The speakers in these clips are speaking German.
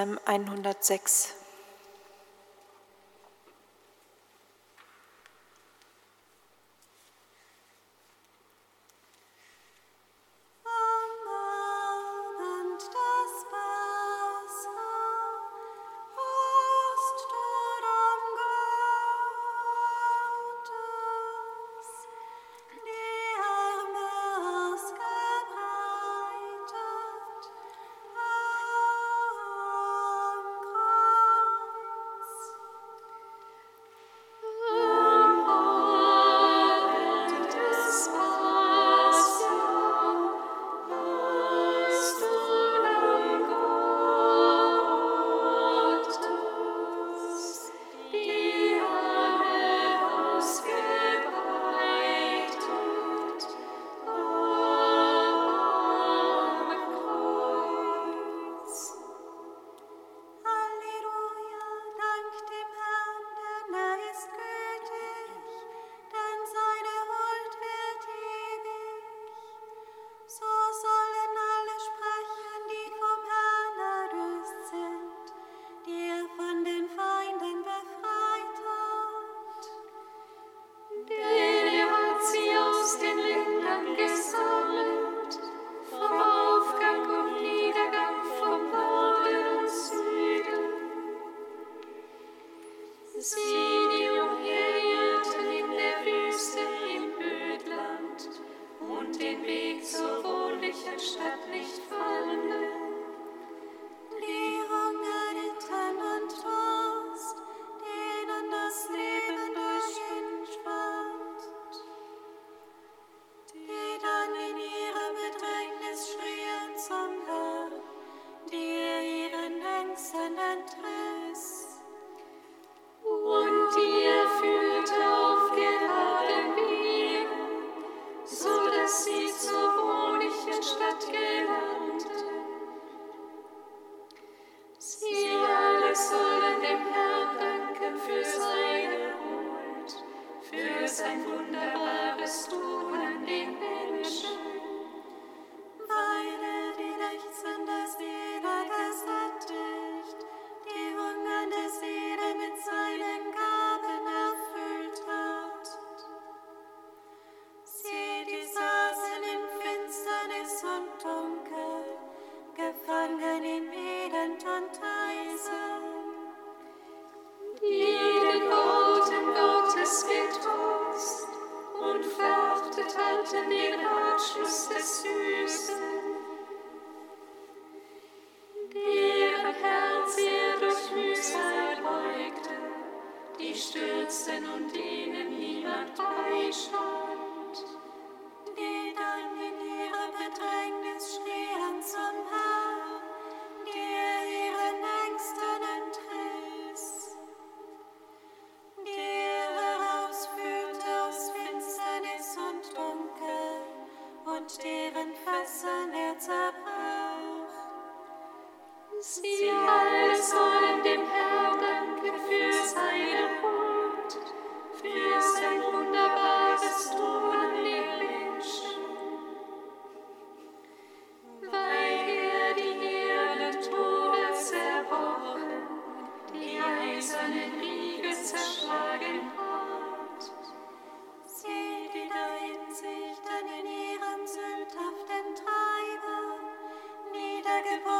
Psalm 106. und Bible.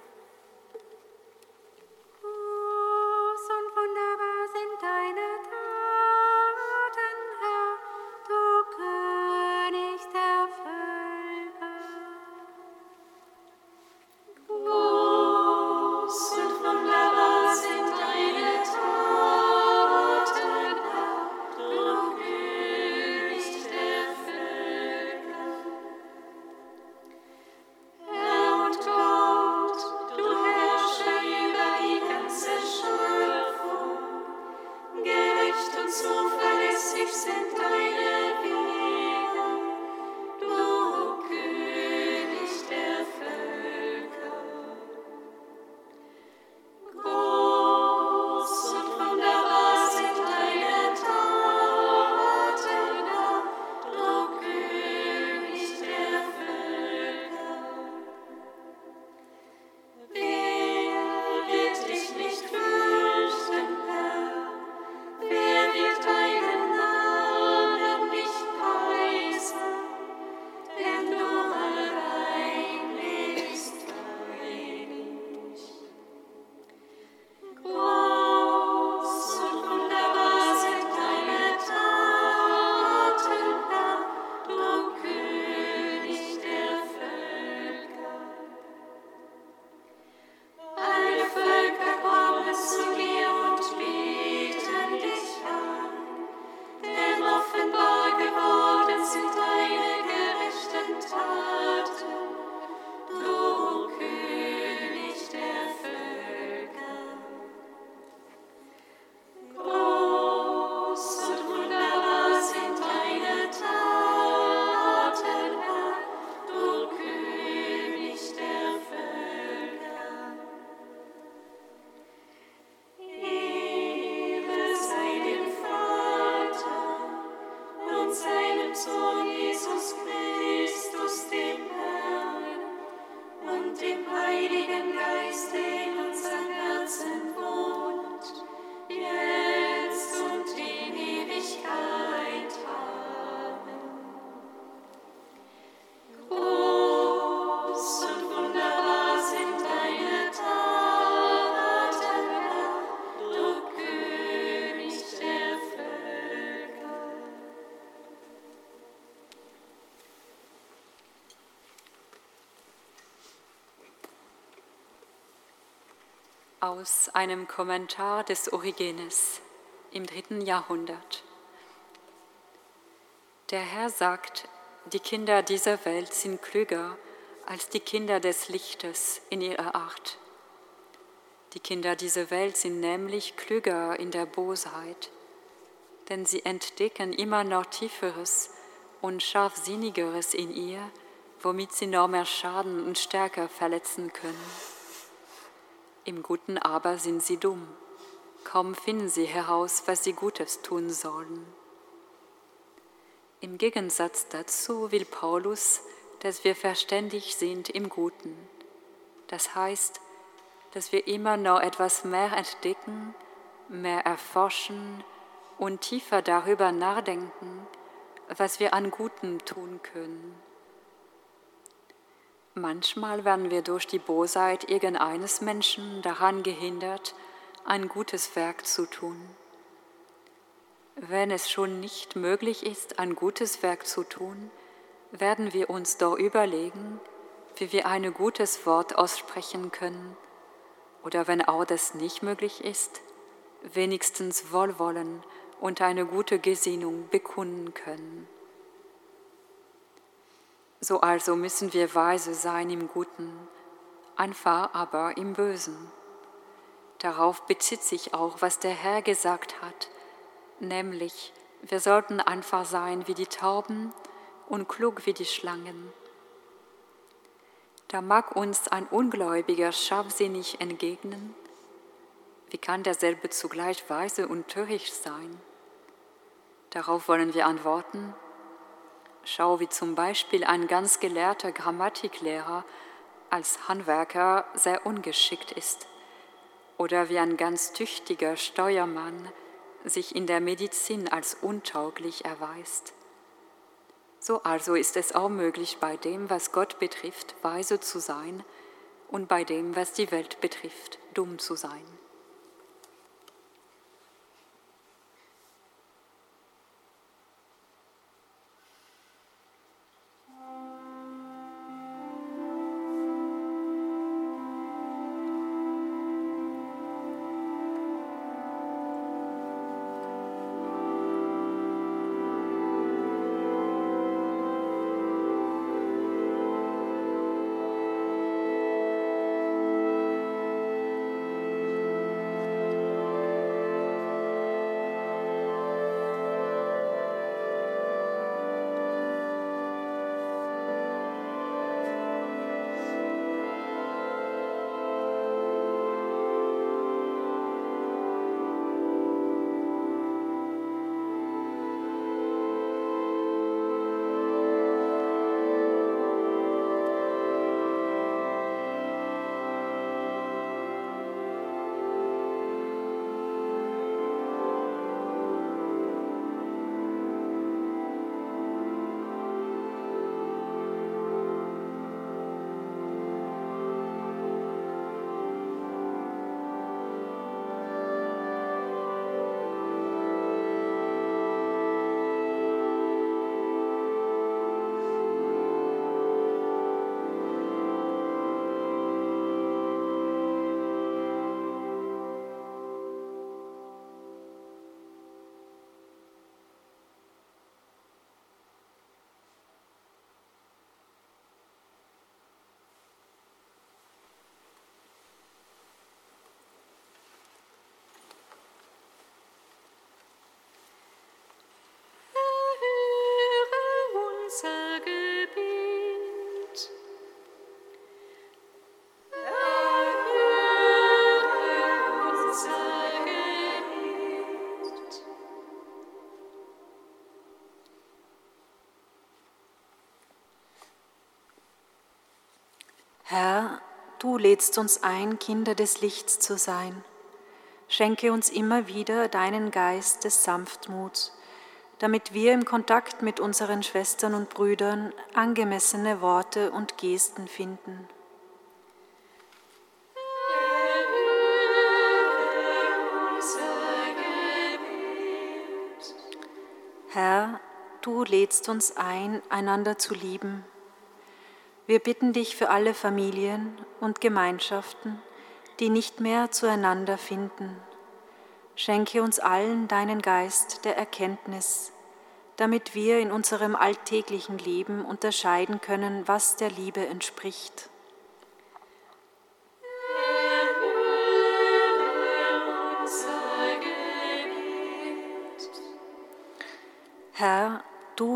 aus einem Kommentar des Origenes im dritten Jahrhundert. Der Herr sagt, die Kinder dieser Welt sind klüger als die Kinder des Lichtes in ihrer Art. Die Kinder dieser Welt sind nämlich klüger in der Bosheit, denn sie entdecken immer noch Tieferes und Scharfsinnigeres in ihr, womit sie noch mehr Schaden und stärker verletzen können. Im Guten aber sind sie dumm, kaum finden sie heraus, was sie Gutes tun sollen. Im Gegensatz dazu will Paulus, dass wir verständig sind im Guten. Das heißt, dass wir immer noch etwas mehr entdecken, mehr erforschen und tiefer darüber nachdenken, was wir an Guten tun können. Manchmal werden wir durch die Bosheit irgendeines Menschen daran gehindert, ein gutes Werk zu tun. Wenn es schon nicht möglich ist, ein gutes Werk zu tun, werden wir uns doch überlegen, wie wir ein gutes Wort aussprechen können. Oder wenn auch das nicht möglich ist, wenigstens Wohlwollen und eine gute Gesinnung bekunden können. So also müssen wir weise sein im Guten, einfach aber im Bösen. Darauf bezieht sich auch, was der Herr gesagt hat, nämlich wir sollten einfach sein wie die Tauben und klug wie die Schlangen. Da mag uns ein Ungläubiger scharfsinnig entgegnen, wie kann derselbe zugleich weise und töricht sein? Darauf wollen wir antworten, schau, wie zum Beispiel ein ganz gelehrter Grammatiklehrer als Handwerker sehr ungeschickt ist oder wie ein ganz tüchtiger Steuermann sich in der Medizin als untauglich erweist. So also ist es auch möglich, bei dem, was Gott betrifft, weise zu sein und bei dem, was die Welt betrifft, dumm zu sein. Lädst uns ein, Kinder des Lichts zu sein. Schenke uns immer wieder deinen Geist des Sanftmuts, damit wir im Kontakt mit unseren Schwestern und Brüdern angemessene Worte und Gesten finden. Herr, du lädst uns ein, einander zu lieben wir bitten dich für alle Familien und Gemeinschaften, die nicht mehr zueinander finden. Schenke uns allen deinen Geist der Erkenntnis, damit wir in unserem alltäglichen Leben unterscheiden können, was der Liebe entspricht.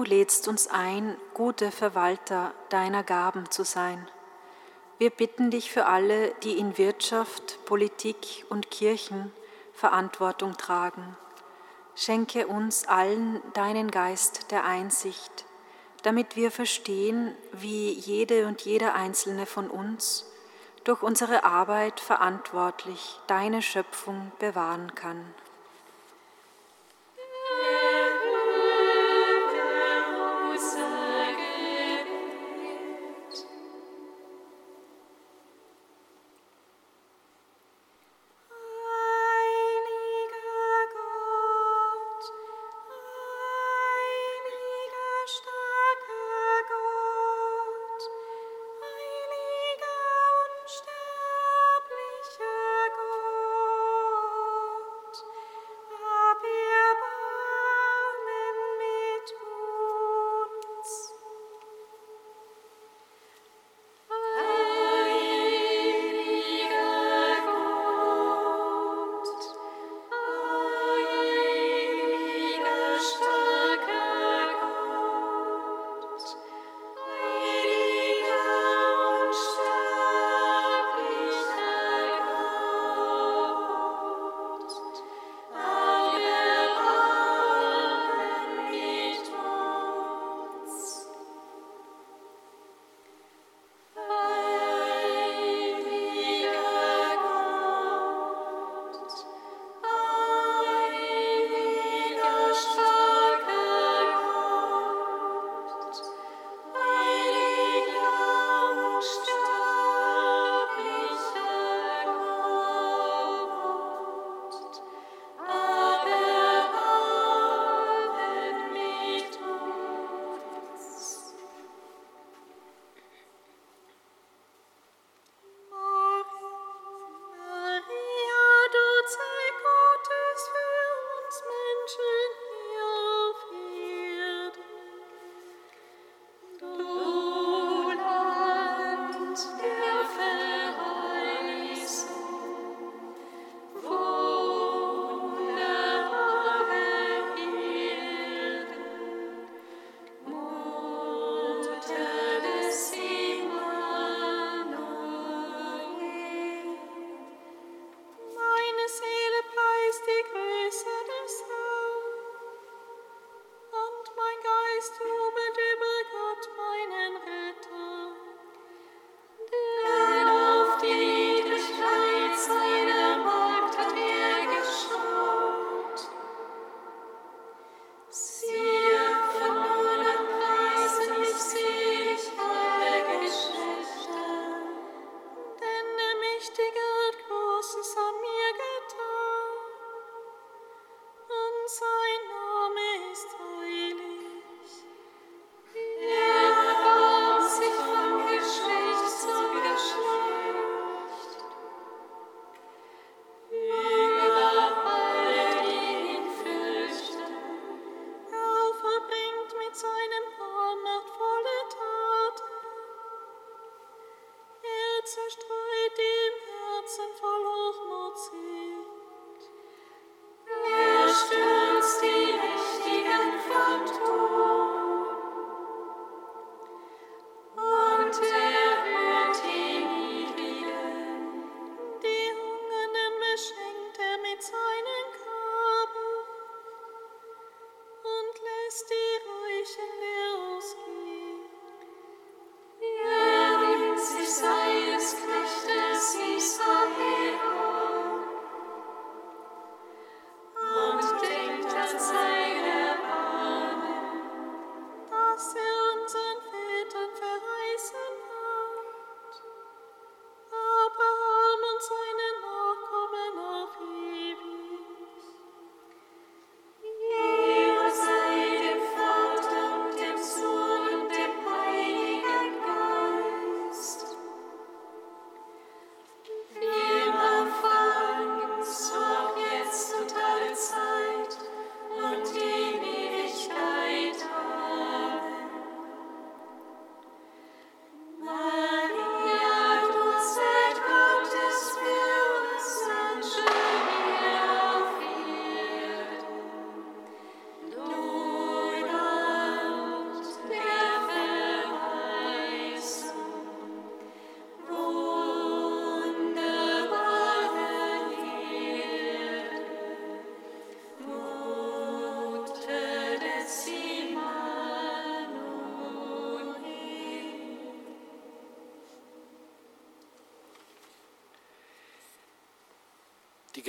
Lädst uns ein, gute Verwalter deiner Gaben zu sein. Wir bitten dich für alle, die in Wirtschaft, Politik und Kirchen Verantwortung tragen. Schenke uns allen deinen Geist der Einsicht, damit wir verstehen, wie jede und jeder einzelne von uns durch unsere Arbeit verantwortlich deine Schöpfung bewahren kann.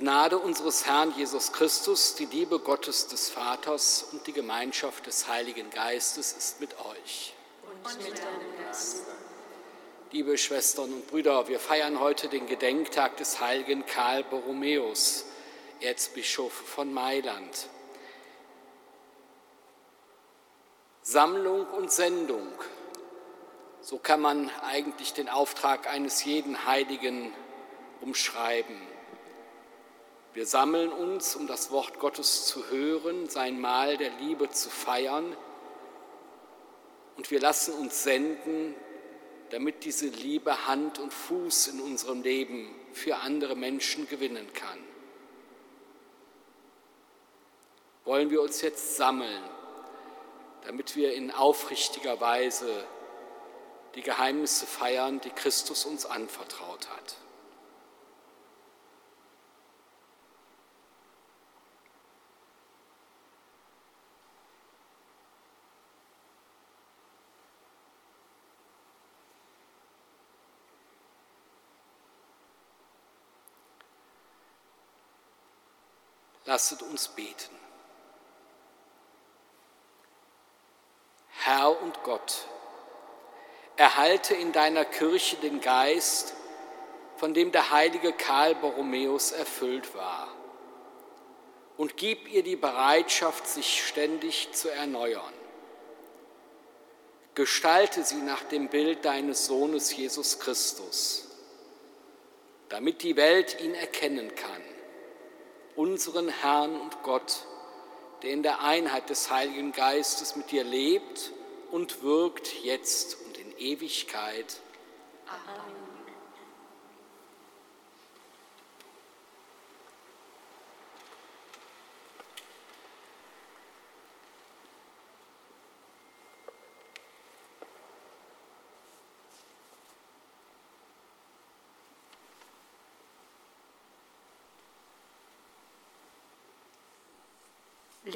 Gnade unseres Herrn Jesus Christus, die Liebe Gottes des Vaters und die Gemeinschaft des Heiligen Geistes ist mit euch. Und mit deinem Geist. Liebe Schwestern und Brüder, wir feiern heute den Gedenktag des heiligen Karl Borromäus, Erzbischof von Mailand. Sammlung und Sendung, so kann man eigentlich den Auftrag eines jeden Heiligen umschreiben. Wir sammeln uns, um das Wort Gottes zu hören, sein Mahl der Liebe zu feiern. Und wir lassen uns senden, damit diese Liebe Hand und Fuß in unserem Leben für andere Menschen gewinnen kann. Wollen wir uns jetzt sammeln, damit wir in aufrichtiger Weise die Geheimnisse feiern, die Christus uns anvertraut hat. Lasset uns beten. Herr und Gott, erhalte in deiner Kirche den Geist, von dem der heilige Karl Borromäus erfüllt war, und gib ihr die Bereitschaft, sich ständig zu erneuern. Gestalte sie nach dem Bild deines Sohnes Jesus Christus, damit die Welt ihn erkennen kann unseren Herrn und Gott, der in der Einheit des Heiligen Geistes mit dir lebt und wirkt jetzt und in Ewigkeit. Amen.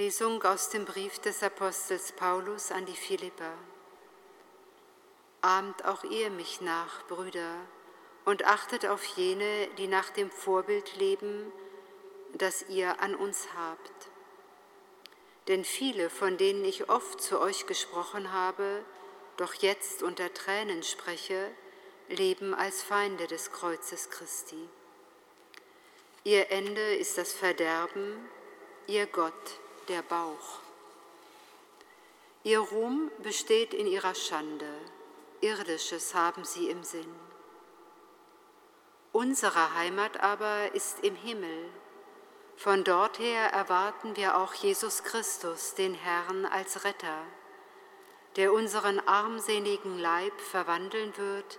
Lesung aus dem Brief des Apostels Paulus an die Philipper. Ahmt auch ihr mich nach, Brüder, und achtet auf jene, die nach dem Vorbild leben, das ihr an uns habt. Denn viele, von denen ich oft zu euch gesprochen habe, doch jetzt unter Tränen spreche, leben als Feinde des Kreuzes Christi. Ihr Ende ist das Verderben, ihr Gott der Bauch. Ihr Ruhm besteht in ihrer Schande, irdisches haben sie im Sinn. Unsere Heimat aber ist im Himmel. Von dort her erwarten wir auch Jesus Christus, den Herrn, als Retter, der unseren armseligen Leib verwandeln wird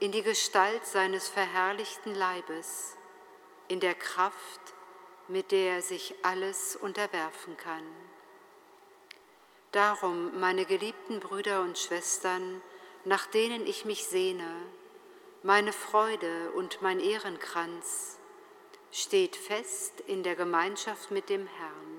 in die Gestalt seines verherrlichten Leibes, in der Kraft mit der er sich alles unterwerfen kann. Darum, meine geliebten Brüder und Schwestern, nach denen ich mich sehne, meine Freude und mein Ehrenkranz, steht fest in der Gemeinschaft mit dem Herrn.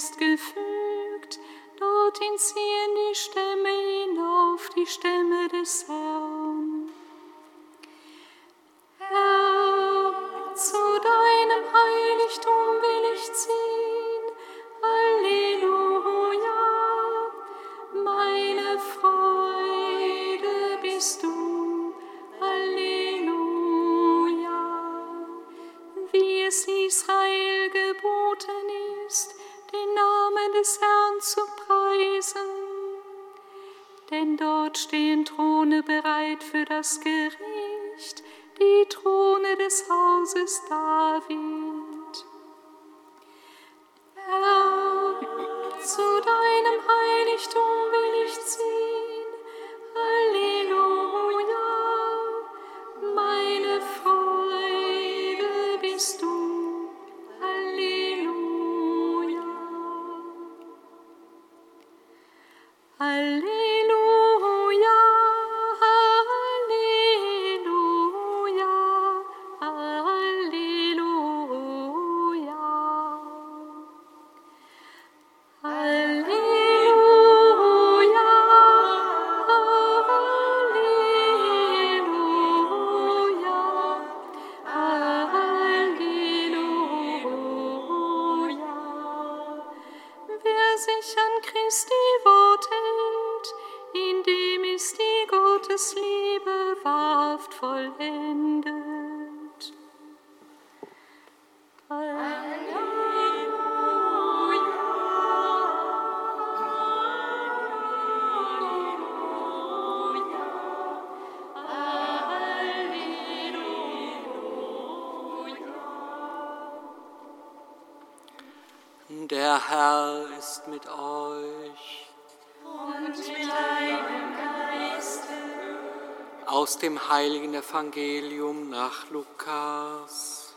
Festgefügt, dorthin ziehen die Stämme hinauf, die Stämme des Herrn zu preisen. Denn dort stehen Throne bereit für das Gericht die Throne des Hauses David. Herr, zu deinem Heiligtum will Evangelium nach Lukas.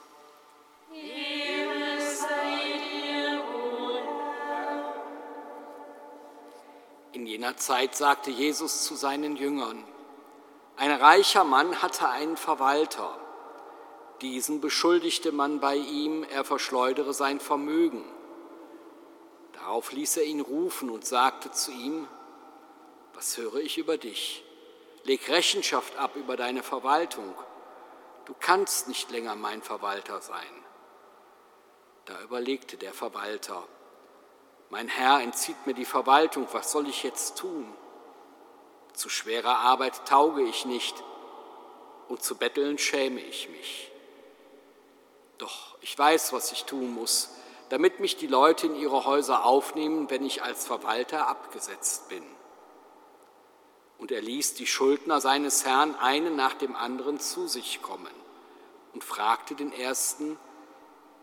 In jener Zeit sagte Jesus zu seinen Jüngern, ein reicher Mann hatte einen Verwalter. Diesen beschuldigte man bei ihm, er verschleudere sein Vermögen. Darauf ließ er ihn rufen und sagte zu ihm, was höre ich über dich? Leg Rechenschaft ab über deine Verwaltung. Du kannst nicht länger mein Verwalter sein. Da überlegte der Verwalter, mein Herr entzieht mir die Verwaltung, was soll ich jetzt tun? Zu schwerer Arbeit tauge ich nicht und zu betteln schäme ich mich. Doch ich weiß, was ich tun muss, damit mich die Leute in ihre Häuser aufnehmen, wenn ich als Verwalter abgesetzt bin. Und er ließ die Schuldner seines Herrn einen nach dem anderen zu sich kommen und fragte den ersten,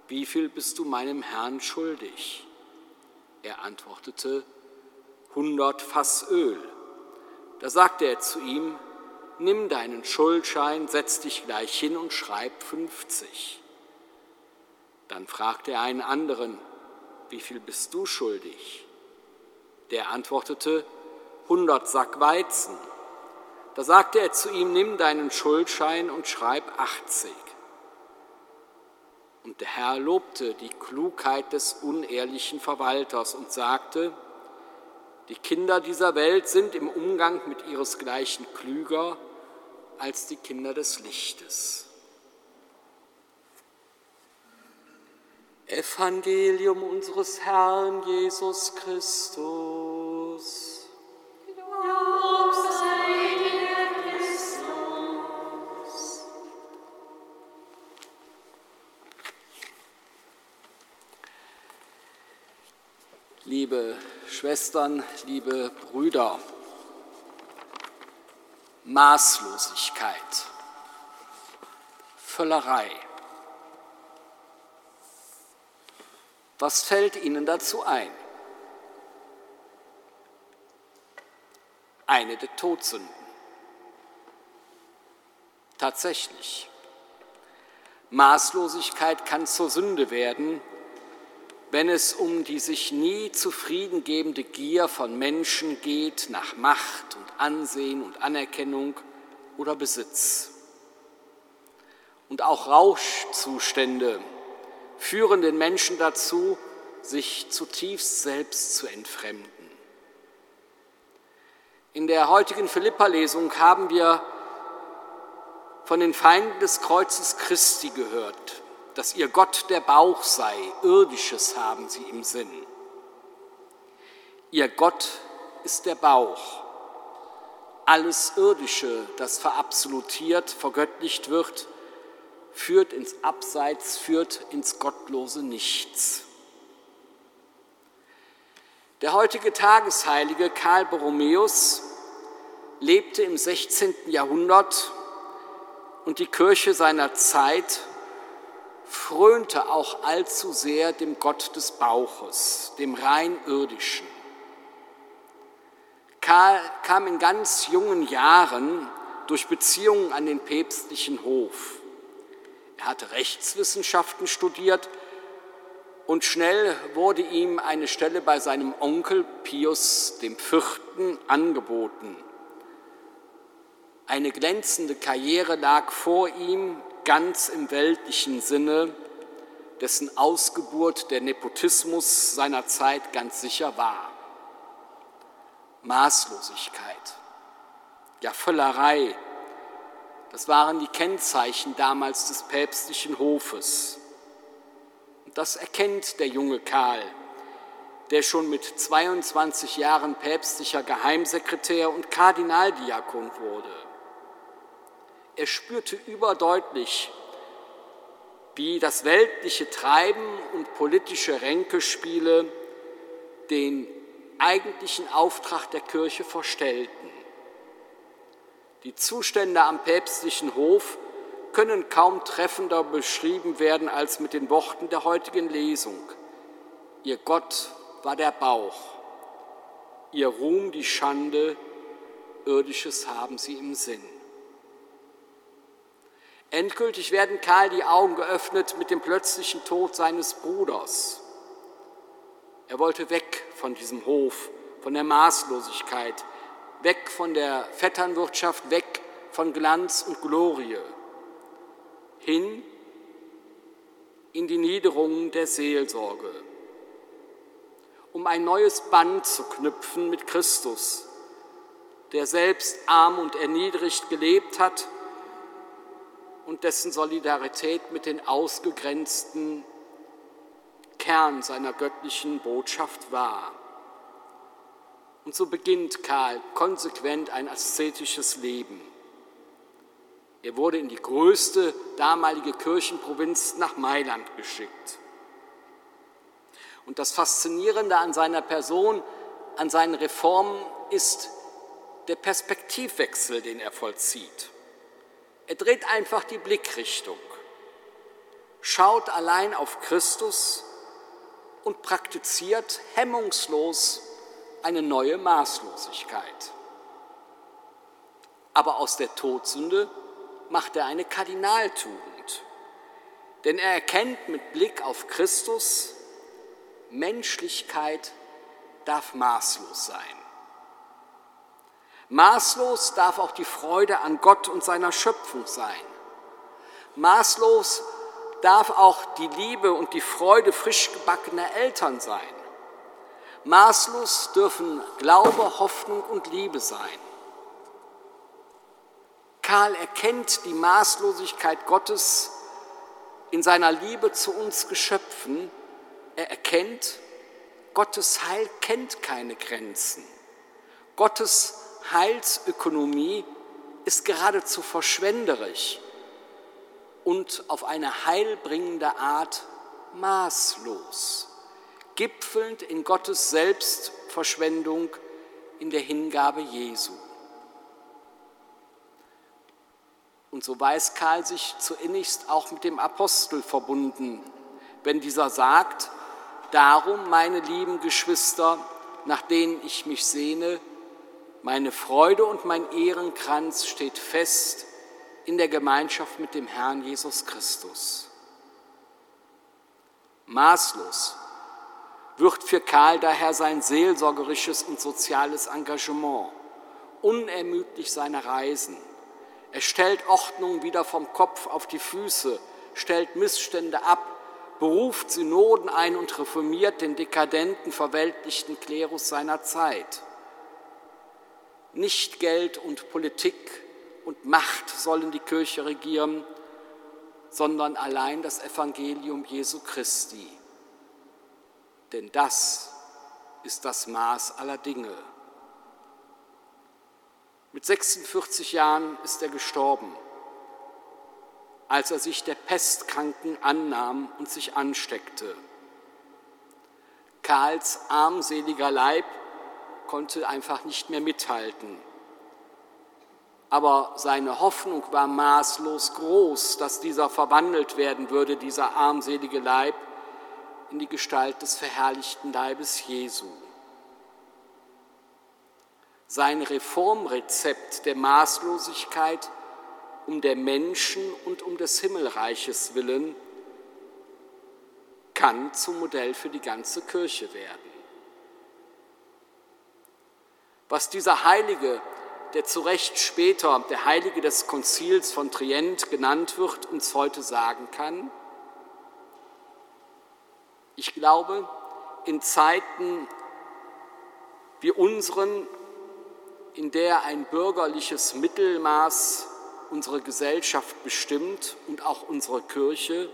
wie viel bist du meinem Herrn schuldig? Er antwortete, hundert Fass Öl. Da sagte er zu ihm, nimm deinen Schuldschein, setz dich gleich hin und schreib 50. Dann fragte er einen anderen, wie viel bist du schuldig? Der antwortete, 100 Sack Weizen. Da sagte er zu ihm, nimm deinen Schuldschein und schreib 80. Und der Herr lobte die Klugheit des unehrlichen Verwalters und sagte, die Kinder dieser Welt sind im Umgang mit ihresgleichen klüger als die Kinder des Lichtes. Evangelium unseres Herrn Jesus Christus. Liebe Schwestern, liebe Brüder, Maßlosigkeit, Völlerei. Was fällt Ihnen dazu ein? Eine der Todsünden. Tatsächlich. Maßlosigkeit kann zur Sünde werden, wenn es um die sich nie zufriedengebende Gier von Menschen geht nach Macht und Ansehen und Anerkennung oder Besitz. Und auch Rauschzustände führen den Menschen dazu, sich zutiefst selbst zu entfremden. In der heutigen Philippa-Lesung haben wir von den Feinden des Kreuzes Christi gehört, dass ihr Gott der Bauch sei, irdisches haben sie im Sinn. Ihr Gott ist der Bauch. Alles Irdische, das verabsolutiert, vergöttlicht wird, führt ins Abseits, führt ins gottlose Nichts. Der heutige Tagesheilige Karl Borromäus lebte im 16. Jahrhundert und die Kirche seiner Zeit frönte auch allzu sehr dem Gott des Bauches, dem rein irdischen. Karl kam in ganz jungen Jahren durch Beziehungen an den päpstlichen Hof. Er hatte Rechtswissenschaften studiert und schnell wurde ihm eine Stelle bei seinem Onkel Pius IV. angeboten. Eine glänzende Karriere lag vor ihm, ganz im weltlichen Sinne, dessen Ausgeburt der Nepotismus seiner Zeit ganz sicher war. Maßlosigkeit, ja Völlerei, das waren die Kennzeichen damals des päpstlichen Hofes. Das erkennt der junge Karl, der schon mit 22 Jahren päpstlicher Geheimsekretär und Kardinaldiakon wurde. Er spürte überdeutlich, wie das weltliche Treiben und politische Ränkespiele den eigentlichen Auftrag der Kirche verstellten. Die Zustände am päpstlichen Hof können kaum treffender beschrieben werden als mit den Worten der heutigen Lesung. Ihr Gott war der Bauch, ihr Ruhm die Schande, irdisches haben sie im Sinn. Endgültig werden Karl die Augen geöffnet mit dem plötzlichen Tod seines Bruders. Er wollte weg von diesem Hof, von der Maßlosigkeit, weg von der Vetternwirtschaft, weg von Glanz und Glorie hin in die Niederungen der Seelsorge, um ein neues Band zu knüpfen mit Christus, der selbst arm und erniedrigt gelebt hat und dessen Solidarität mit den Ausgegrenzten Kern seiner göttlichen Botschaft war. Und so beginnt Karl konsequent ein aszetisches Leben. Er wurde in die größte damalige Kirchenprovinz nach Mailand geschickt. Und das Faszinierende an seiner Person, an seinen Reformen ist der Perspektivwechsel, den er vollzieht. Er dreht einfach die Blickrichtung, schaut allein auf Christus und praktiziert hemmungslos eine neue Maßlosigkeit. Aber aus der Todsünde macht er eine Kardinaltugend. Denn er erkennt mit Blick auf Christus, Menschlichkeit darf maßlos sein. Maßlos darf auch die Freude an Gott und seiner Schöpfung sein. Maßlos darf auch die Liebe und die Freude frisch gebackener Eltern sein. Maßlos dürfen Glaube, Hoffnung und Liebe sein. Karl erkennt die Maßlosigkeit Gottes in seiner Liebe zu uns Geschöpfen. Er erkennt, Gottes Heil kennt keine Grenzen. Gottes Heilsökonomie ist geradezu verschwenderisch und auf eine heilbringende Art maßlos, gipfelnd in Gottes Selbstverschwendung in der Hingabe Jesu. Und so weiß Karl sich zuinnigst auch mit dem Apostel verbunden, wenn dieser sagt, darum, meine lieben Geschwister, nach denen ich mich sehne, meine Freude und mein Ehrenkranz steht fest in der Gemeinschaft mit dem Herrn Jesus Christus. Maßlos wird für Karl daher sein seelsorgerisches und soziales Engagement, unermüdlich seine Reisen. Er stellt Ordnung wieder vom Kopf auf die Füße, stellt Missstände ab, beruft Synoden ein und reformiert den dekadenten, verweltlichten Klerus seiner Zeit. Nicht Geld und Politik und Macht sollen die Kirche regieren, sondern allein das Evangelium Jesu Christi. Denn das ist das Maß aller Dinge. Mit 46 Jahren ist er gestorben, als er sich der Pestkranken annahm und sich ansteckte. Karls armseliger Leib konnte einfach nicht mehr mithalten aber seine Hoffnung war maßlos groß, dass dieser verwandelt werden würde, dieser armselige Leib, in die Gestalt des verherrlichten Leibes Jesu. Sein Reformrezept der Maßlosigkeit um der Menschen und um des Himmelreiches willen kann zum Modell für die ganze Kirche werden. Was dieser Heilige der zu Recht später der Heilige des Konzils von Trient genannt wird, uns heute sagen kann? Ich glaube, in Zeiten wie unseren, in der ein bürgerliches Mittelmaß unsere Gesellschaft bestimmt und auch unsere Kirche,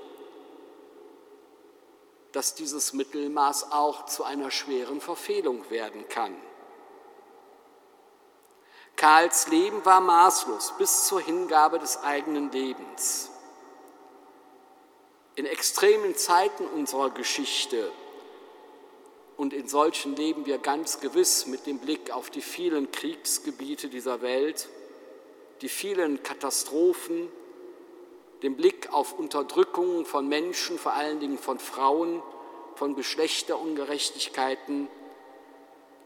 dass dieses Mittelmaß auch zu einer schweren Verfehlung werden kann. Karls Leben war maßlos bis zur Hingabe des eigenen Lebens. In extremen Zeiten unserer Geschichte und in solchen leben wir ganz gewiss mit dem Blick auf die vielen Kriegsgebiete dieser Welt, die vielen Katastrophen, den Blick auf Unterdrückungen von Menschen, vor allen Dingen von Frauen, von Geschlechterungerechtigkeiten,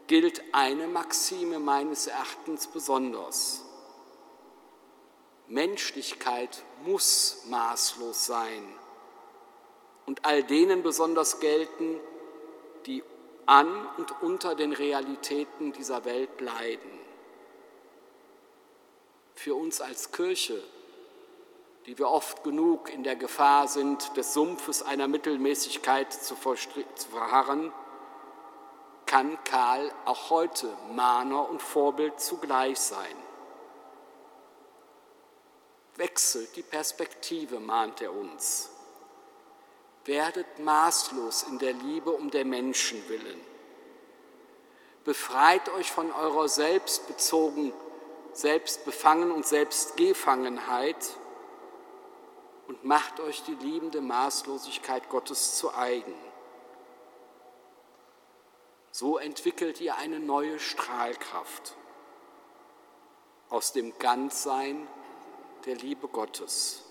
gilt eine Maxime meines Erachtens besonders. Menschlichkeit muss maßlos sein und all denen besonders gelten, die an und unter den Realitäten dieser Welt leiden. Für uns als Kirche, die wir oft genug in der Gefahr sind, des Sumpfes einer Mittelmäßigkeit zu verharren, kann Karl auch heute Mahner und Vorbild zugleich sein. Wechselt die Perspektive, mahnt er uns. Werdet maßlos in der Liebe um der Menschen willen. Befreit euch von eurer selbstbezogen, selbstbefangen und selbstgefangenheit und macht euch die liebende Maßlosigkeit Gottes zu eigen. So entwickelt ihr eine neue Strahlkraft aus dem Ganzsein der Liebe Gottes.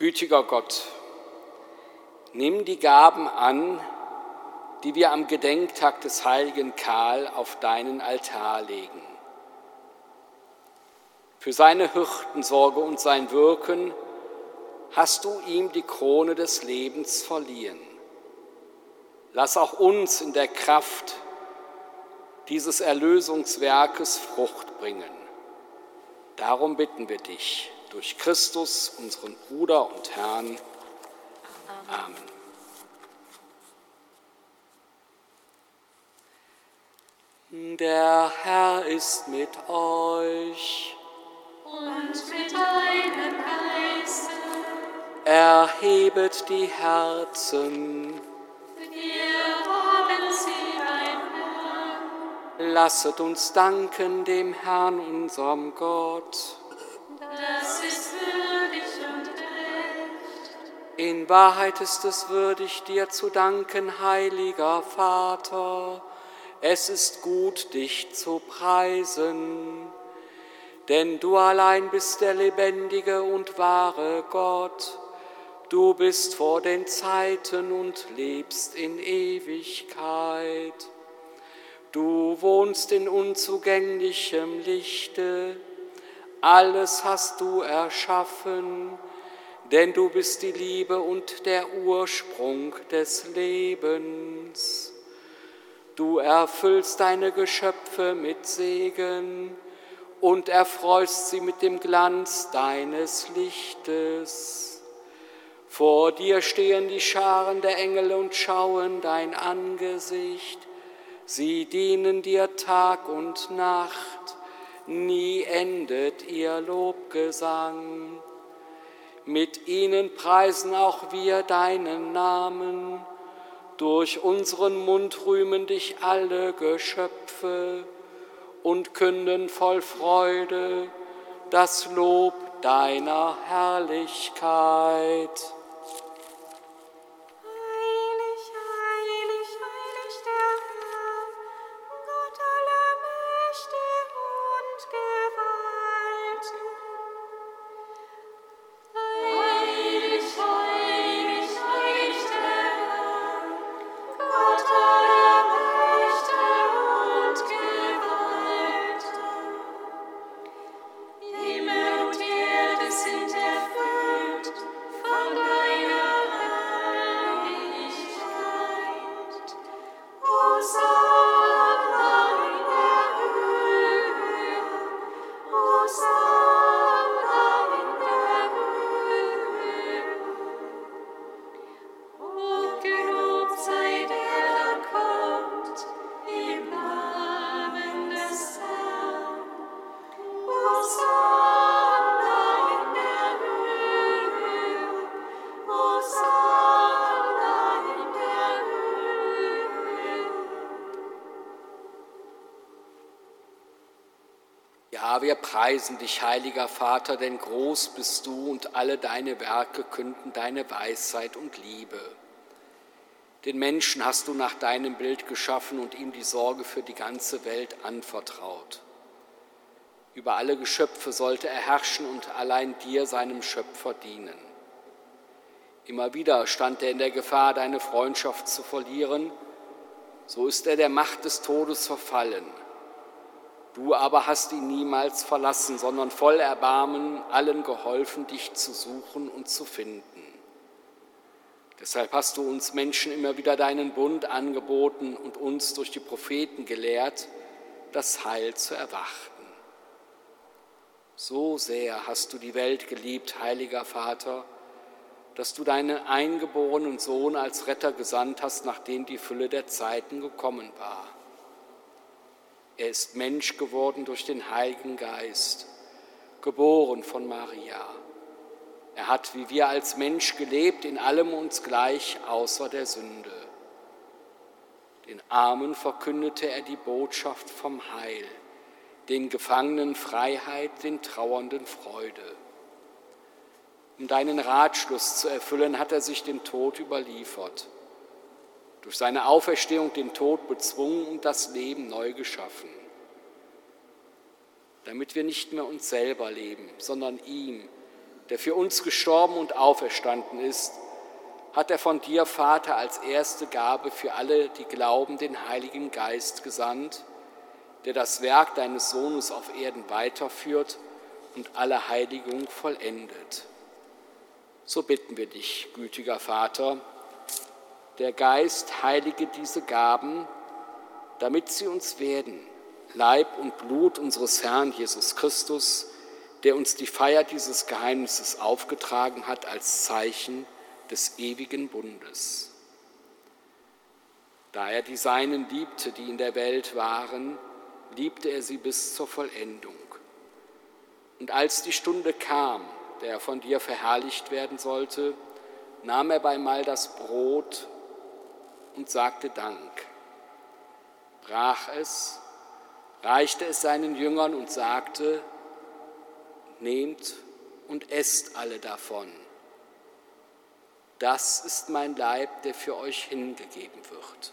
Gütiger Gott, nimm die Gaben an, die wir am Gedenktag des heiligen Karl auf deinen Altar legen. Für seine Hirtensorge und sein Wirken hast du ihm die Krone des Lebens verliehen. Lass auch uns in der Kraft dieses Erlösungswerkes Frucht bringen. Darum bitten wir dich durch Christus, unseren Bruder und Herrn. Amen. Der Herr ist mit euch. Und mit deinem Geiste. Erhebet die Herzen. Wir haben sie beim Herrn. Lasset uns danken dem Herrn, unserem Gott. Wahrheit ist es würdig, dir zu danken, heiliger Vater. Es ist gut, dich zu preisen, denn du allein bist der lebendige und wahre Gott. Du bist vor den Zeiten und lebst in Ewigkeit. Du wohnst in unzugänglichem Lichte. Alles hast du erschaffen, denn du bist die Liebe und der Ursprung des Lebens. Du erfüllst deine Geschöpfe mit Segen und erfreust sie mit dem Glanz deines Lichtes. Vor dir stehen die Scharen der Engel und schauen dein Angesicht. Sie dienen dir Tag und Nacht, nie endet ihr Lobgesang. Mit ihnen preisen auch wir deinen Namen durch unseren Mund rühmen dich alle Geschöpfe und künden voll Freude das Lob deiner Herrlichkeit. Wir preisen dich, heiliger Vater, denn groß bist du und alle deine Werke künden deine Weisheit und Liebe. Den Menschen hast du nach deinem Bild geschaffen und ihm die Sorge für die ganze Welt anvertraut. Über alle Geschöpfe sollte er herrschen und allein dir, seinem Schöpfer, dienen. Immer wieder stand er in der Gefahr, deine Freundschaft zu verlieren. So ist er der Macht des Todes verfallen Du aber hast ihn niemals verlassen, sondern voll Erbarmen allen geholfen, dich zu suchen und zu finden. Deshalb hast du uns Menschen immer wieder deinen Bund angeboten und uns durch die Propheten gelehrt, das Heil zu erwarten. So sehr hast du die Welt geliebt, heiliger Vater, dass du deinen eingeborenen Sohn als Retter gesandt hast, nachdem die Fülle der Zeiten gekommen war. Er ist Mensch geworden durch den Heiligen Geist, geboren von Maria. Er hat wie wir als Mensch gelebt, in allem uns gleich außer der Sünde. Den Armen verkündete er die Botschaft vom Heil, den Gefangenen Freiheit, den Trauernden Freude. Um deinen Ratschluss zu erfüllen, hat er sich dem Tod überliefert durch seine Auferstehung den Tod bezwungen und das Leben neu geschaffen, damit wir nicht mehr uns selber leben, sondern ihm, der für uns gestorben und auferstanden ist, hat er von dir, Vater, als erste Gabe für alle, die glauben, den Heiligen Geist gesandt, der das Werk deines Sohnes auf Erden weiterführt und alle Heiligung vollendet. So bitten wir dich, gütiger Vater, der Geist heilige diese Gaben, damit sie uns werden, Leib und Blut unseres Herrn Jesus Christus, der uns die Feier dieses Geheimnisses aufgetragen hat als Zeichen des ewigen Bundes. Da er die Seinen liebte, die in der Welt waren, liebte er sie bis zur Vollendung. Und als die Stunde kam, der er von dir verherrlicht werden sollte, nahm er beimal das Brot und sagte Dank, brach es, reichte es seinen Jüngern und sagte, nehmt und esst alle davon. Das ist mein Leib, der für euch hingegeben wird.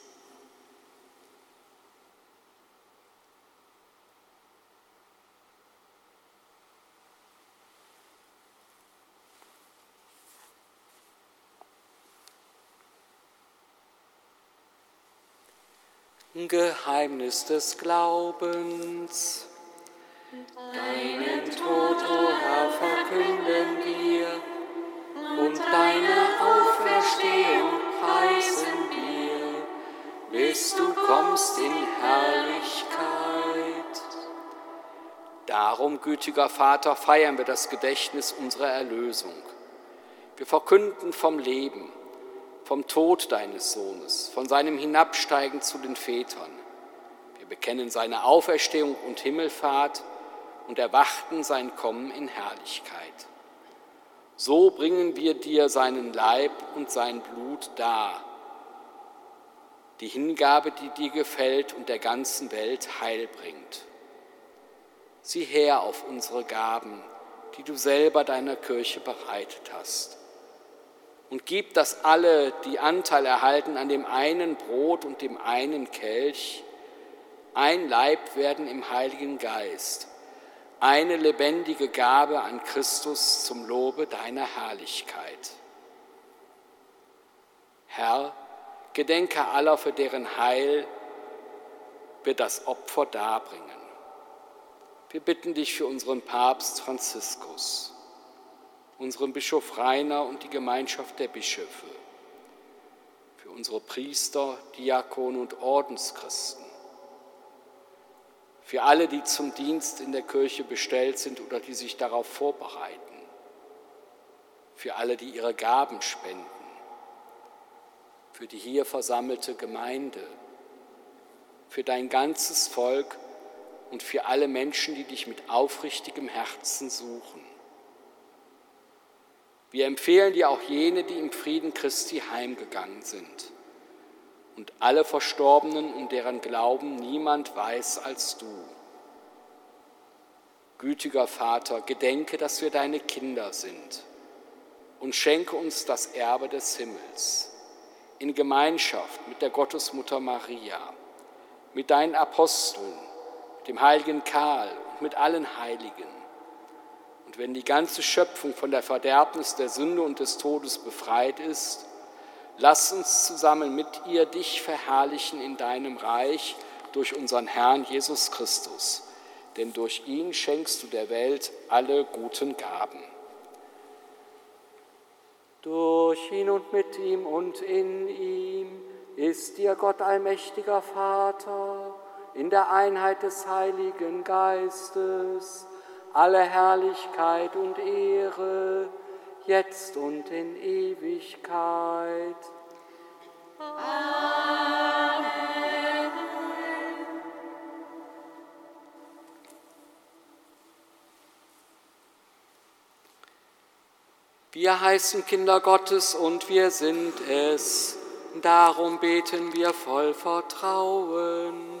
Geheimnis des Glaubens. Deinen Tod, o Herr, verkünden wir und deine Auferstehung preisen wir, bis du kommst in Herrlichkeit. Darum, gütiger Vater, feiern wir das Gedächtnis unserer Erlösung. Wir verkünden vom Leben vom Tod deines Sohnes, von seinem Hinabsteigen zu den Vätern. Wir bekennen seine Auferstehung und Himmelfahrt und erwarten sein Kommen in Herrlichkeit. So bringen wir dir seinen Leib und sein Blut dar, die Hingabe, die dir gefällt und der ganzen Welt Heil bringt. Sieh her auf unsere Gaben, die du selber deiner Kirche bereitet hast und gib, dass alle, die Anteil erhalten an dem einen Brot und dem einen Kelch, ein Leib werden im Heiligen Geist, eine lebendige Gabe an Christus zum Lobe deiner Herrlichkeit. Herr, gedenke aller, für deren Heil wir das Opfer darbringen. Wir bitten dich für unseren Papst Franziskus unseren Bischof Rainer und die Gemeinschaft der Bischöfe, für unsere Priester, Diakone und Ordenschristen, für alle, die zum Dienst in der Kirche bestellt sind oder die sich darauf vorbereiten, für alle, die ihre Gaben spenden, für die hier versammelte Gemeinde, für dein ganzes Volk und für alle Menschen, die dich mit aufrichtigem Herzen suchen. Wir empfehlen dir auch jene, die im Frieden Christi heimgegangen sind und alle Verstorbenen, um deren Glauben niemand weiß als du. Gütiger Vater, gedenke, dass wir deine Kinder sind und schenke uns das Erbe des Himmels in Gemeinschaft mit der Gottesmutter Maria, mit deinen Aposteln, dem heiligen Karl und mit allen Heiligen und wenn die ganze Schöpfung von der Verderbnis der Sünde und des Todes befreit ist, lass uns zusammen mit ihr dich verherrlichen in deinem Reich durch unseren Herrn Jesus Christus. Denn durch ihn schenkst du der Welt alle guten Gaben. Durch ihn und mit ihm und in ihm ist dir Gott allmächtiger Vater in der Einheit des Heiligen Geistes alle Herrlichkeit und Ehre jetzt und in Ewigkeit. Amen. Wir heißen Kinder Gottes und wir sind es. Darum beten wir voll Vertrauen.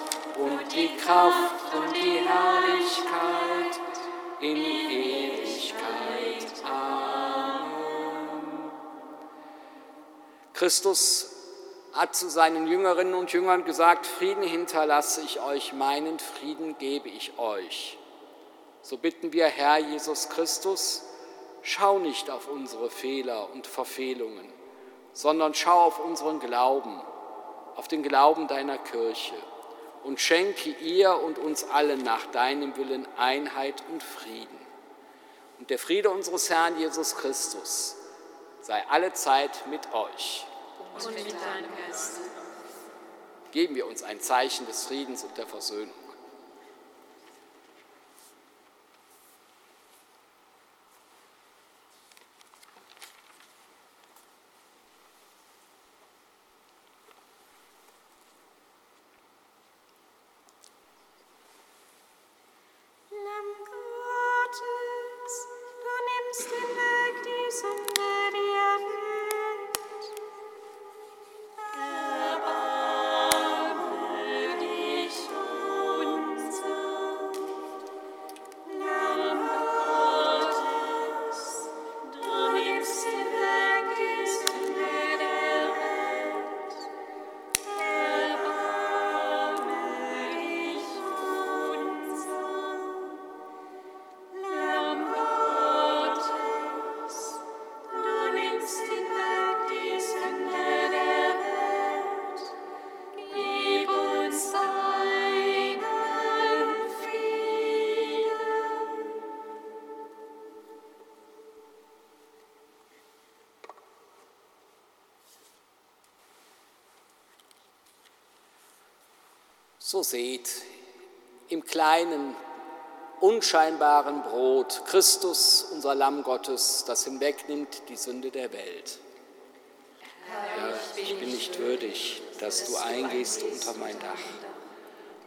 die Kraft und die Herrlichkeit in Ewigkeit. Amen. Christus hat zu seinen Jüngerinnen und Jüngern gesagt, Frieden hinterlasse ich euch, meinen Frieden gebe ich euch. So bitten wir, Herr Jesus Christus, schau nicht auf unsere Fehler und Verfehlungen, sondern schau auf unseren Glauben, auf den Glauben deiner Kirche und schenke ihr und uns allen nach deinem Willen Einheit und Frieden. Und der Friede unseres Herrn Jesus Christus sei alle Zeit mit euch. Und mit deinem Geist. Geben wir uns ein Zeichen des Friedens und der Versöhnung. So seht im kleinen, unscheinbaren Brot Christus, unser Lamm Gottes, das hinwegnimmt die Sünde der Welt. Herr, ich bin nicht würdig, dass du eingehst unter mein Dach,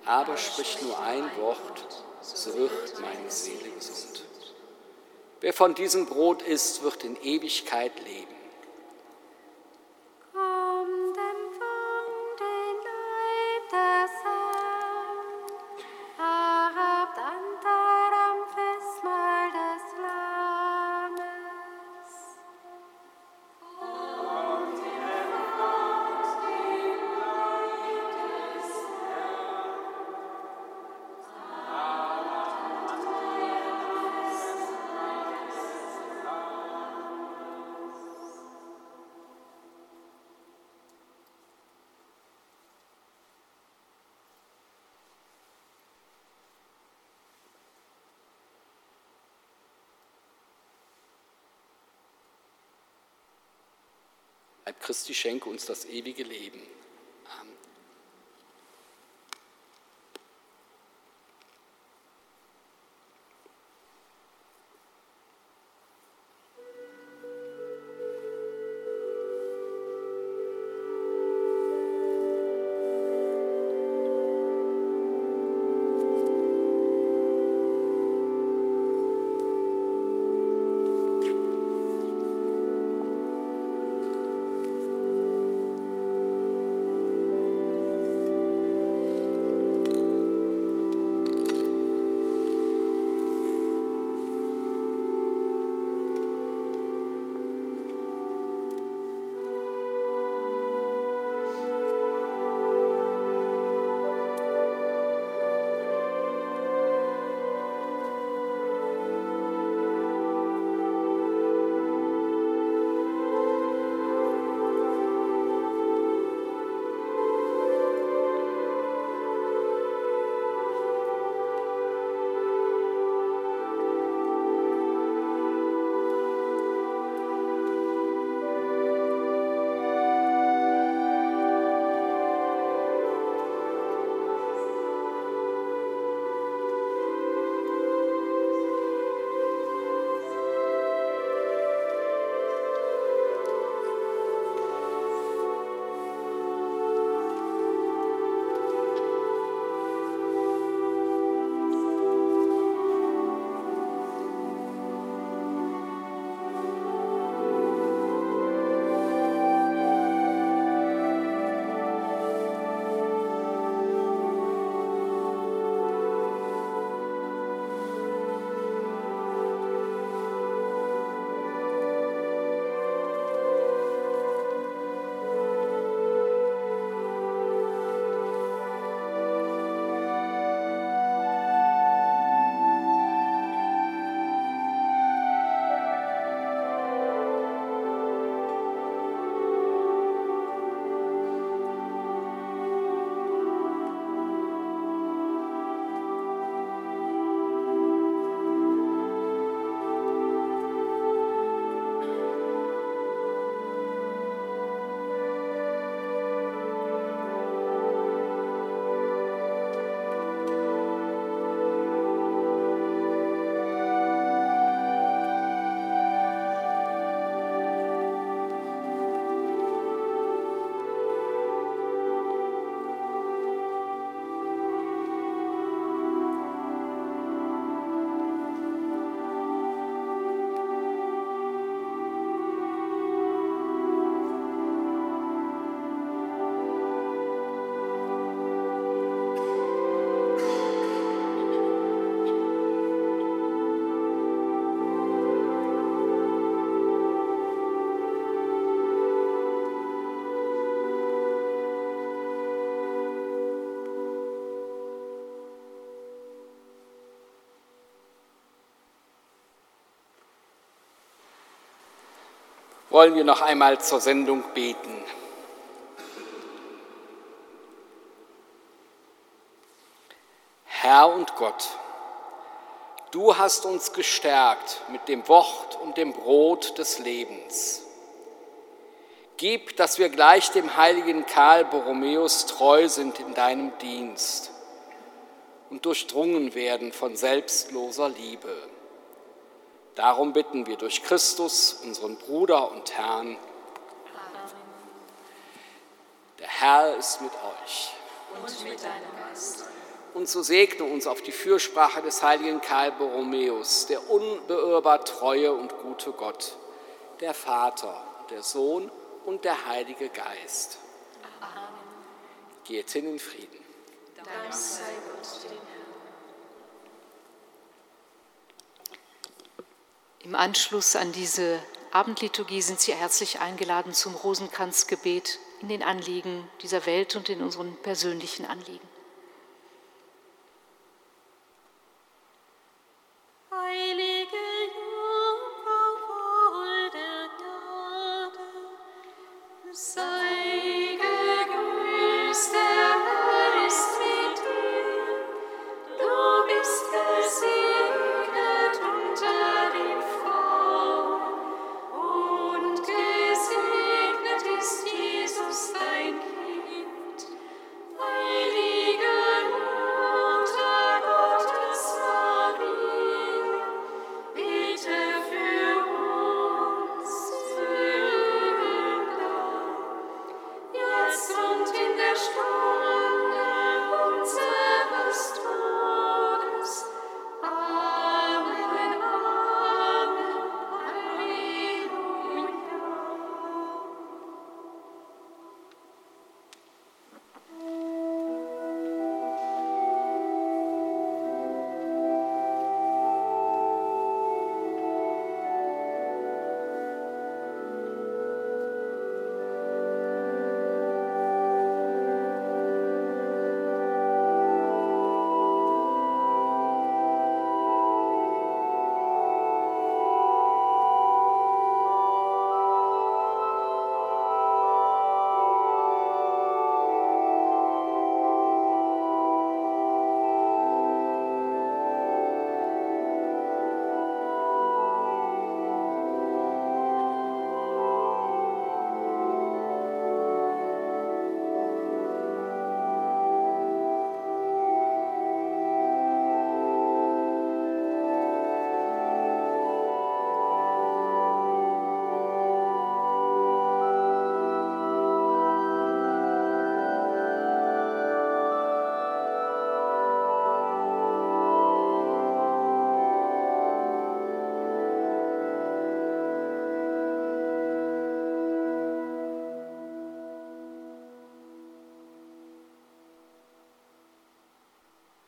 aber sprich nur ein Wort, so wird meine Seele gesund. Wer von diesem Brot isst, wird in Ewigkeit leben. Leib Christi schenke uns das ewige Leben. Amen. Wollen wir noch einmal zur Sendung beten. Herr und Gott, du hast uns gestärkt mit dem Wort und dem Brot des Lebens. Gib, dass wir gleich dem heiligen Karl Borromäus treu sind in deinem Dienst und durchdrungen werden von selbstloser Liebe. Darum bitten wir durch Christus, unseren Bruder und Herrn. Der Herr ist mit euch. Und mit deinem Geist. Und so segne uns auf die Fürsprache des heiligen Karl Borromäus, der unbeirrbar treue und gute Gott, der Vater, der Sohn und der Heilige Geist. Amen. Geht hin in Frieden. Dank sei Gott, dem Im Anschluss an diese Abendliturgie sind Sie herzlich eingeladen zum Rosenkranzgebet in den Anliegen dieser Welt und in unseren persönlichen Anliegen.